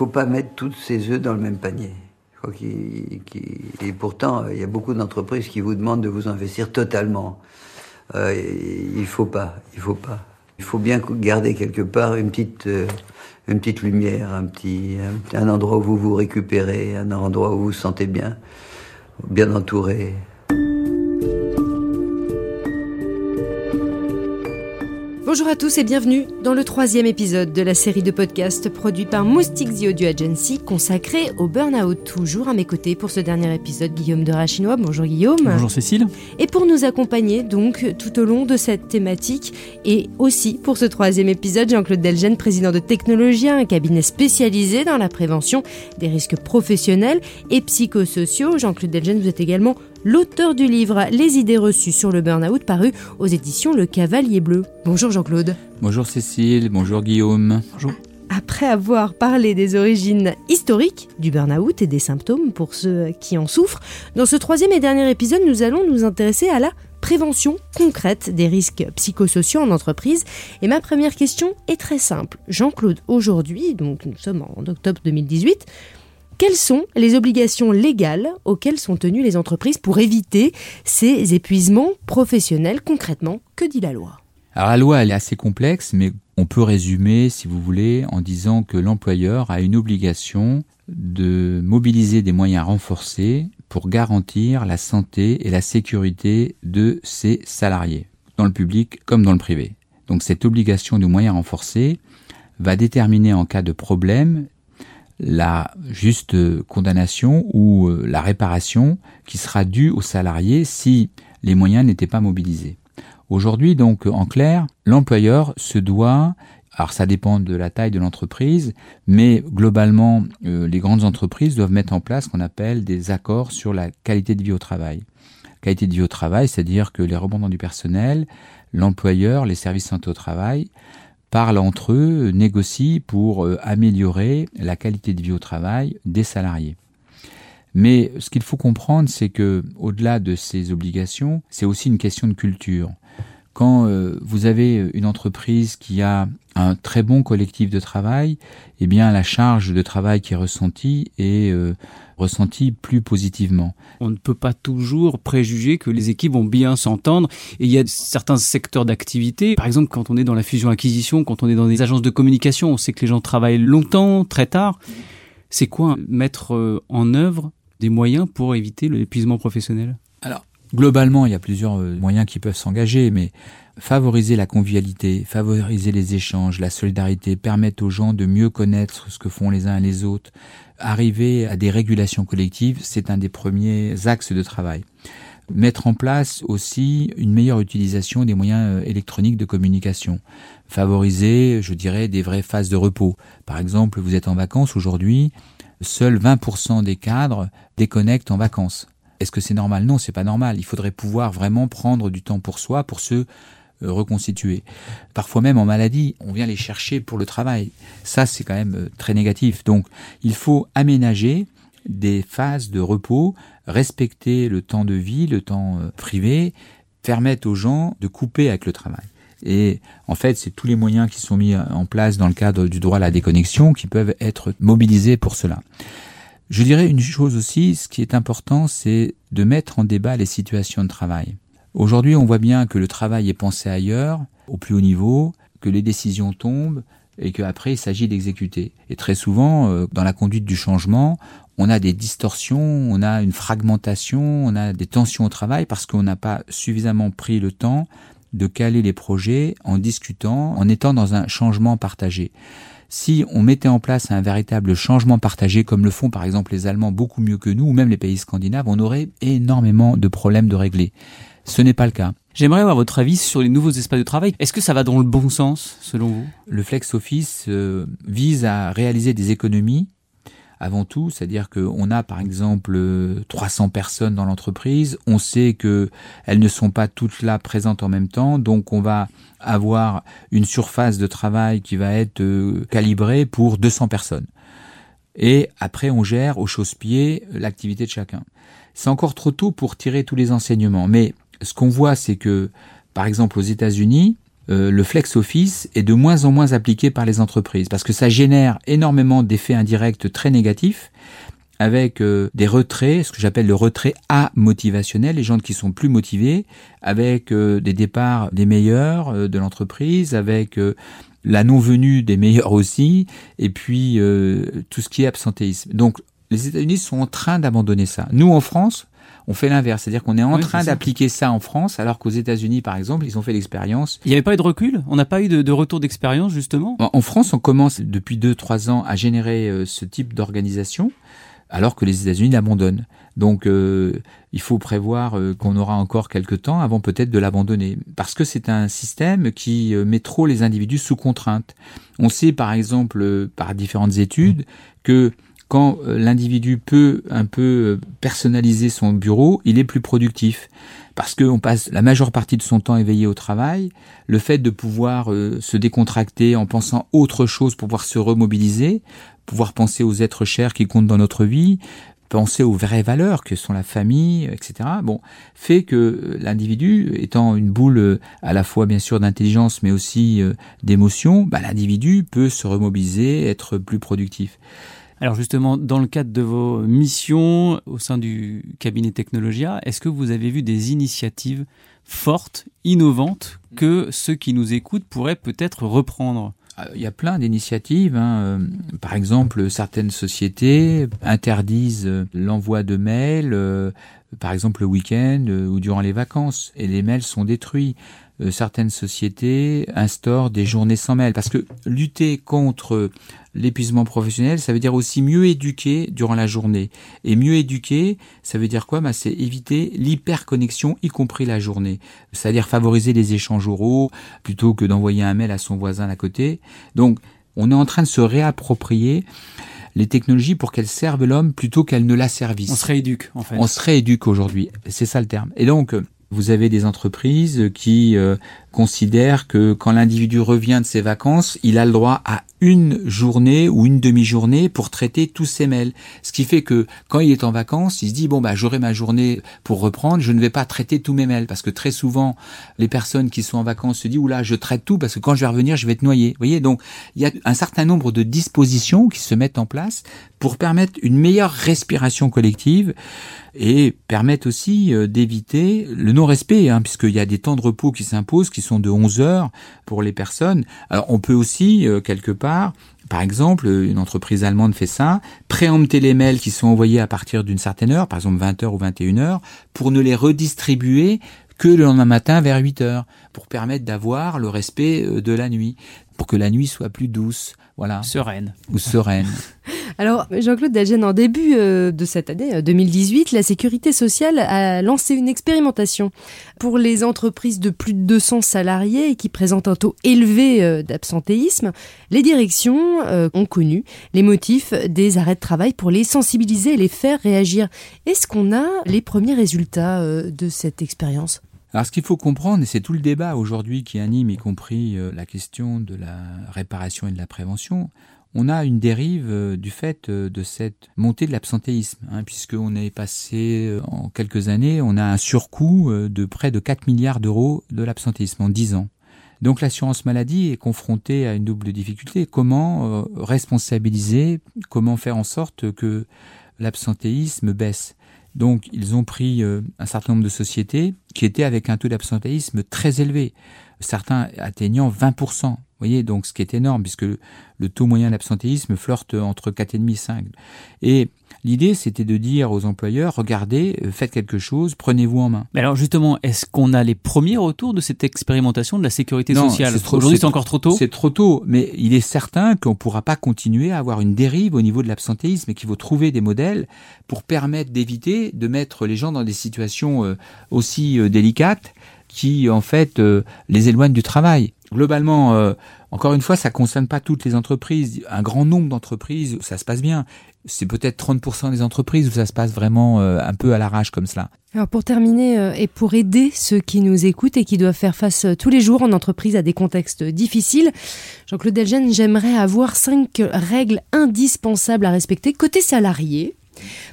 faut pas mettre tous ses œufs dans le même panier. Et pourtant, il y a beaucoup d'entreprises qui vous demandent de vous investir totalement. Euh, il faut pas, il faut pas. Il faut bien garder quelque part une petite, euh, une petite lumière, un petit, un endroit où vous vous récupérez, un endroit où vous vous sentez bien, bien entouré. Bonjour à tous et bienvenue dans le troisième épisode de la série de podcasts produit par Moustique The Audio Agency consacré au burn-out. Toujours à mes côtés pour ce dernier épisode, Guillaume de Rachinois. Bonjour Guillaume. Bonjour Cécile. Et pour nous accompagner donc tout au long de cette thématique et aussi pour ce troisième épisode, Jean-Claude Delgen, président de Technologia, un cabinet spécialisé dans la prévention des risques professionnels et psychosociaux. Jean-Claude Delgen, vous êtes également l'auteur du livre Les idées reçues sur le burn-out paru aux éditions Le Cavalier Bleu. Bonjour Jean-Claude. Bonjour Cécile, bonjour Guillaume. Bonjour. Après avoir parlé des origines historiques du burn-out et des symptômes pour ceux qui en souffrent, dans ce troisième et dernier épisode, nous allons nous intéresser à la prévention concrète des risques psychosociaux en entreprise. Et ma première question est très simple. Jean-Claude, aujourd'hui, donc nous sommes en octobre 2018, quelles sont les obligations légales auxquelles sont tenues les entreprises pour éviter ces épuisements professionnels concrètement Que dit la loi? Alors la loi elle est assez complexe, mais on peut résumer, si vous voulez, en disant que l'employeur a une obligation de mobiliser des moyens renforcés pour garantir la santé et la sécurité de ses salariés, dans le public comme dans le privé. Donc cette obligation de moyens renforcés va déterminer en cas de problème la juste condamnation ou euh, la réparation qui sera due aux salariés si les moyens n'étaient pas mobilisés. Aujourd'hui, donc, en clair, l'employeur se doit, alors ça dépend de la taille de l'entreprise, mais globalement, euh, les grandes entreprises doivent mettre en place ce qu'on appelle des accords sur la qualité de vie au travail. Qualité de vie au travail, c'est-à-dire que les rebondants du personnel, l'employeur, les services santé au travail parlent entre eux, négocient pour euh, améliorer la qualité de vie au travail des salariés. Mais ce qu'il faut comprendre, c'est que au-delà de ces obligations, c'est aussi une question de culture. Quand euh, vous avez une entreprise qui a un très bon collectif de travail, eh bien la charge de travail qui est ressentie est euh, ressenti plus positivement. On ne peut pas toujours préjuger que les équipes vont bien s'entendre et il y a certains secteurs d'activité, par exemple quand on est dans la fusion-acquisition, quand on est dans des agences de communication, on sait que les gens travaillent longtemps, très tard. C'est quoi mettre euh, en œuvre des moyens pour éviter l'épuisement professionnel? Alors, globalement, il y a plusieurs euh, moyens qui peuvent s'engager, mais favoriser la convivialité, favoriser les échanges, la solidarité, permettre aux gens de mieux connaître ce que font les uns et les autres, arriver à des régulations collectives, c'est un des premiers axes de travail. Mettre en place aussi une meilleure utilisation des moyens euh, électroniques de communication. Favoriser, je dirais, des vraies phases de repos. Par exemple, vous êtes en vacances aujourd'hui, seuls 20% des cadres déconnectent en vacances. Est-ce que c'est normal? Non, c'est pas normal. Il faudrait pouvoir vraiment prendre du temps pour soi, pour se euh, reconstituer. Parfois même en maladie, on vient les chercher pour le travail. Ça, c'est quand même euh, très négatif. Donc, il faut aménager des phases de repos, respecter le temps de vie, le temps euh, privé, permettre aux gens de couper avec le travail. Et en fait, c'est tous les moyens qui sont mis en place dans le cadre du droit à la déconnexion qui peuvent être mobilisés pour cela. Je dirais une chose aussi, ce qui est important, c'est de mettre en débat les situations de travail. Aujourd'hui, on voit bien que le travail est pensé ailleurs, au plus haut niveau, que les décisions tombent et qu'après il s'agit d'exécuter. Et très souvent, euh, dans la conduite du changement, on a des distorsions, on a une fragmentation, on a des tensions au travail parce qu'on n'a pas suffisamment pris le temps de caler les projets en discutant, en étant dans un changement partagé. Si on mettait en place un véritable changement partagé, comme le font par exemple les Allemands beaucoup mieux que nous, ou même les pays scandinaves, on aurait énormément de problèmes de régler. Ce n'est pas le cas. J'aimerais avoir votre avis sur les nouveaux espaces de travail. Est-ce que ça va dans le bon sens, selon vous? Le flex office euh, vise à réaliser des économies avant tout, c'est-à-dire qu'on a par exemple 300 personnes dans l'entreprise, on sait que elles ne sont pas toutes là présentes en même temps, donc on va avoir une surface de travail qui va être euh, calibrée pour 200 personnes. Et après, on gère au chausse-pied l'activité de chacun. C'est encore trop tôt pour tirer tous les enseignements, mais ce qu'on voit, c'est que, par exemple, aux États-Unis, euh, le flex office est de moins en moins appliqué par les entreprises parce que ça génère énormément d'effets indirects très négatifs avec euh, des retraits, ce que j'appelle le retrait amotivationnel, les gens qui sont plus motivés, avec euh, des départs des meilleurs de l'entreprise, avec la non-venue des meilleurs aussi, et puis tout ce qui est absentéisme. Donc les États-Unis sont en train d'abandonner ça. Nous, en France, on fait l'inverse, c'est-à-dire qu'on est en train d'appliquer ça. en France, alors qu'aux États-Unis, par exemple, ils ont fait l'expérience. Il n'y avait pas eu de recul? On n'a pas eu de, retour d'expérience, justement? En France, on commence depuis 2-3 ans à générer euh, ce type d'organisation, alors que les États-Unis l'abandonnent. Donc, euh, il faut prévoir euh, qu'on aura encore quelques temps avant peut-être de l'abandonner, parce que c'est un système qui met trop les individus sous contrainte. On sait, par exemple, par différentes études, que quand euh, l'individu peut un peu euh, personnaliser son bureau, il est plus productif. Parce qu'on passe la majeure partie de son temps éveillé au travail, le fait de pouvoir euh, se décontracter en pensant autre chose pouvoir se remobiliser, pouvoir penser aux êtres chers qui comptent dans notre vie, penser aux vraies valeurs que sont la famille, etc. Bon, fait que l'individu, étant une boule à la fois bien sûr d'intelligence mais aussi d'émotion, bah, l'individu peut se remobiliser, être plus productif. Alors justement, dans le cadre de vos missions au sein du cabinet Technologia, est-ce que vous avez vu des initiatives fortes, innovantes, que ceux qui nous écoutent pourraient peut-être reprendre? Ah, il y a plein d'initiatives. Hein. Euh, par exemple, certaines sociétés interdisent euh, l'envoi de mails, euh, par exemple le week-end ou durant les vacances, et les mails sont détruits. Certaines sociétés instaurent des journées sans mails, parce que lutter contre l'épuisement professionnel, ça veut dire aussi mieux éduquer durant la journée. Et mieux éduquer, ça veut dire quoi? Bah, C'est éviter l'hyperconnexion, y compris la journée. C'est-à-dire favoriser les échanges oraux plutôt que d'envoyer un mail à son voisin à côté. Donc, on est en train de se réapproprier les technologies pour qu'elles servent l'homme plutôt qu'elles ne l'asservissent. On se rééduque, en fait. On se rééduque aujourd'hui. C'est ça le terme. Et donc, vous avez des entreprises qui euh, considèrent que quand l'individu revient de ses vacances, il a le droit à une journée ou une demi-journée pour traiter tous ses mails. Ce qui fait que quand il est en vacances, il se dit bon bah j'aurai ma journée pour reprendre, je ne vais pas traiter tous mes mails parce que très souvent les personnes qui sont en vacances se disent oula je traite tout parce que quand je vais revenir je vais être noyé. Vous voyez donc il y a un certain nombre de dispositions qui se mettent en place pour permettre une meilleure respiration collective et permettent aussi euh, d'éviter le non-respect, hein, puisqu'il y a des temps de repos qui s'imposent, qui sont de 11 heures pour les personnes. Alors on peut aussi, euh, quelque part, par exemple, une entreprise allemande fait ça, préempter les mails qui sont envoyés à partir d'une certaine heure, par exemple 20h ou 21h, pour ne les redistribuer que le lendemain matin vers 8 heures, pour permettre d'avoir le respect euh, de la nuit, pour que la nuit soit plus douce, voilà. Sereine. Ou sereine. Alors, Jean-Claude Dalgène, en début euh, de cette année 2018, euh, la Sécurité sociale a lancé une expérimentation pour les entreprises de plus de 200 salariés qui présentent un taux élevé euh, d'absentéisme. Les directions ont connu les motifs des arrêts de travail pour les sensibiliser et les faire réagir. Est-ce qu'on a les premiers résultats de cette expérience? Alors ce qu'il faut comprendre, et c'est tout le débat aujourd'hui qui anime y compris la question de la réparation et de la prévention, on a une dérive euh, du fait euh, de cette montée de l'absentéisme, hein, puisqu'on est passé euh, en quelques années, on a un surcoût de près de 4 milliards d'euros de l'absentéisme en 10 ans. Donc l'assurance maladie est confrontée à une double difficulté. Comment responsabiliser, comment faire en sorte que l'absentéisme baisse? Donc ils ont pris un certain nombre de sociétés qui étaient avec un taux d'absentéisme très élevé, certains atteignant 20% voyez, donc ce qui est énorme, puisque le taux moyen d'absentéisme flirte entre 4,5 et 5. Et l'idée, c'était de dire aux employeurs, regardez, euh, faites quelque chose, prenez-vous en main. Mais alors justement, est-ce qu'on a les premiers retours de cette expérimentation de la sécurité sociale? Aujourd'hui, c'est encore trop tôt? C'est trop tôt, mais il est certain qu'on ne pourra pas continuer à avoir une dérive au niveau de l'absentéisme et qu'il faut trouver des modèles pour permettre d'éviter de mettre les gens dans des situations euh, aussi euh, délicates qui, en fait, les éloignent du travail globalement, euh, encore une fois, ça concerne pas toutes les entreprises. Un grand nombre d'entreprises, ça se passe bien. C'est peut-être 30% des entreprises où ça se passe vraiment euh, un peu à l'arrache comme cela. Alors pour terminer euh, et pour aider ceux qui nous écoutent et qui doivent faire face tous les jours en entreprise à des contextes difficiles, Jean-Claude Delgen, j'aimerais avoir cinq règles indispensables à respecter côté salarié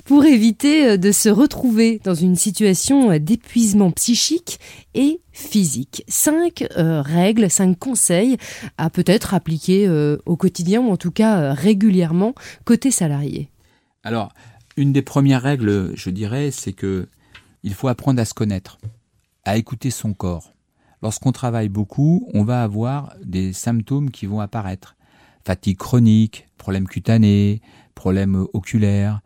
pour éviter euh, de se retrouver dans une situation euh, d'épuisement psychique et physique. Cinq euh, règles, cinq conseils à peut-être appliquer au quotidien ou en tout cas régulièrement côté salarié. Alors, une des premières règles, je dirais, c'est que il faut apprendre à se connaître, à écouter son corps. Lorsqu'on travaille beaucoup, on va avoir des symptômes qui vont apparaître. Fatigue chronique, problèmes cutanés, problèmes oculaires,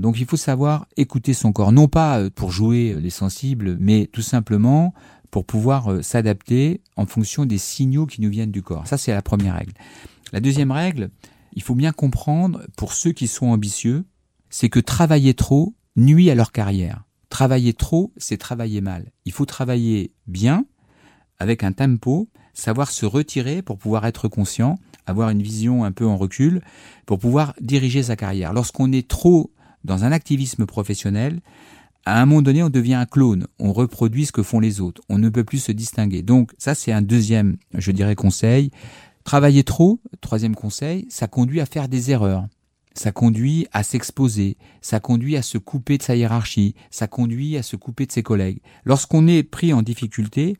Donc il faut savoir écouter son corps, non pas euh, pour jouer les sensibles, mais tout simplement pour pouvoir euh, s'adapter en fonction des signaux qui nous viennent du corps. Ça, c'est la première règle. La deuxième règle, il faut bien comprendre, pour ceux qui sont ambitieux, c'est que travailler trop nuit à leur carrière. Travailler trop, c'est travailler mal. Il faut travailler bien, avec un tempo, savoir se retirer pour pouvoir être conscient, avoir une vision un peu en recul, pour pouvoir diriger sa carrière. Lorsqu'on est trop dans un activisme professionnel, à un moment donné, on devient un clone. On reproduit ce que font les autres. On ne peut plus se distinguer. Donc, ça, c'est un deuxième, je dirais, conseil. Travailler trop, troisième conseil, ça conduit à faire des erreurs. Ça conduit à s'exposer, ça conduit à se couper de sa hiérarchie, ça conduit à se couper de ses collègues. Lorsqu'on est pris en difficulté,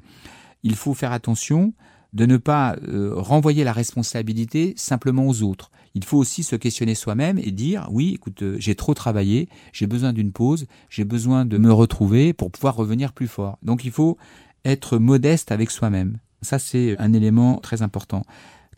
il faut faire attention de ne pas euh, renvoyer la responsabilité simplement aux autres. Il faut aussi se questionner soi-même et dire oui, écoute, euh, j'ai trop travaillé, j'ai besoin d'une pause, j'ai besoin de me retrouver pour pouvoir revenir plus fort. Donc il faut être modeste avec soi-même. Ça c'est un élément très important.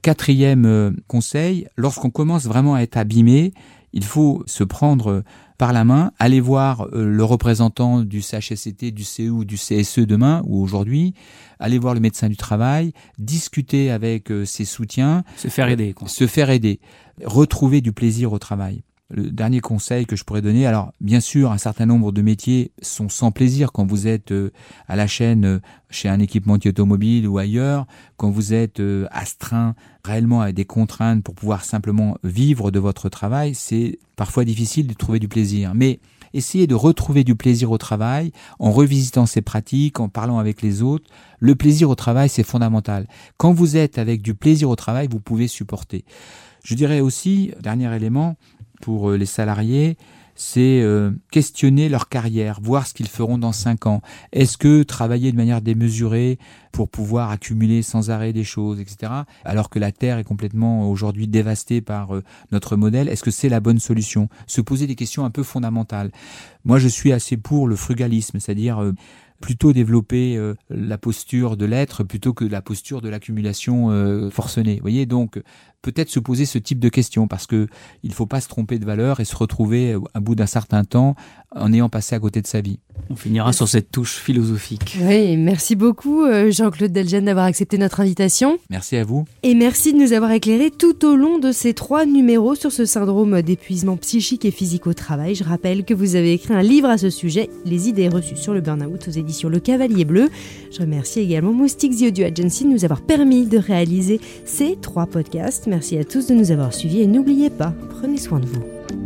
Quatrième euh, conseil, lorsqu'on commence vraiment à être abîmé, il faut se prendre par la main, aller voir euh, le représentant du CHSCT, du CE ou du CSE demain ou aujourd'hui, aller voir le médecin du travail, discuter avec euh, ses soutiens. Se faire aider. Quoi. Se faire aider. Retrouver du plaisir au travail le dernier conseil que je pourrais donner, alors bien sûr, un certain nombre de métiers sont sans plaisir quand vous êtes euh, à la chaîne euh, chez un équipementier automobile ou ailleurs, quand vous êtes euh, astreint réellement à des contraintes pour pouvoir simplement vivre de votre travail, c'est parfois difficile de trouver du plaisir. Mais essayez de retrouver du plaisir au travail en revisitant ses pratiques, en parlant avec les autres. Le plaisir au travail, c'est fondamental. Quand vous êtes avec du plaisir au travail, vous pouvez supporter. Je dirais aussi, dernier élément, pour euh, les salariés, c'est euh, questionner leur carrière, voir ce qu'ils feront dans cinq ans. Est-ce que travailler de manière démesurée pour pouvoir accumuler sans arrêt des choses, etc., alors que la Terre est complètement aujourd'hui dévastée par euh, notre modèle, est-ce que c'est la bonne solution? Se poser des questions un peu fondamentales. Moi, je suis assez pour le frugalisme, c'est-à-dire plutôt développer la posture de l'être plutôt que la posture de l'accumulation forcenée. Vous voyez, donc peut-être se poser ce type de questions parce que il faut pas se tromper de valeur et se retrouver à bout d'un certain temps en ayant passé à côté de sa vie. On finira sur cette touche philosophique. Oui, merci beaucoup euh, Jean-Claude Delgen d'avoir accepté notre invitation. Merci à vous. Et merci de nous avoir éclairé tout au long de ces trois numéros sur ce syndrome d'épuisement psychique et physique au travail. Je rappelle que vous avez écrit un livre à ce sujet, Les idées reçues sur le burn-out aux éditions Le Cavalier Bleu. Je remercie également Moustique The Audio Agency de nous avoir permis de réaliser ces trois podcasts. Merci à tous de nous avoir suivis et n'oubliez pas, prenez soin de vous.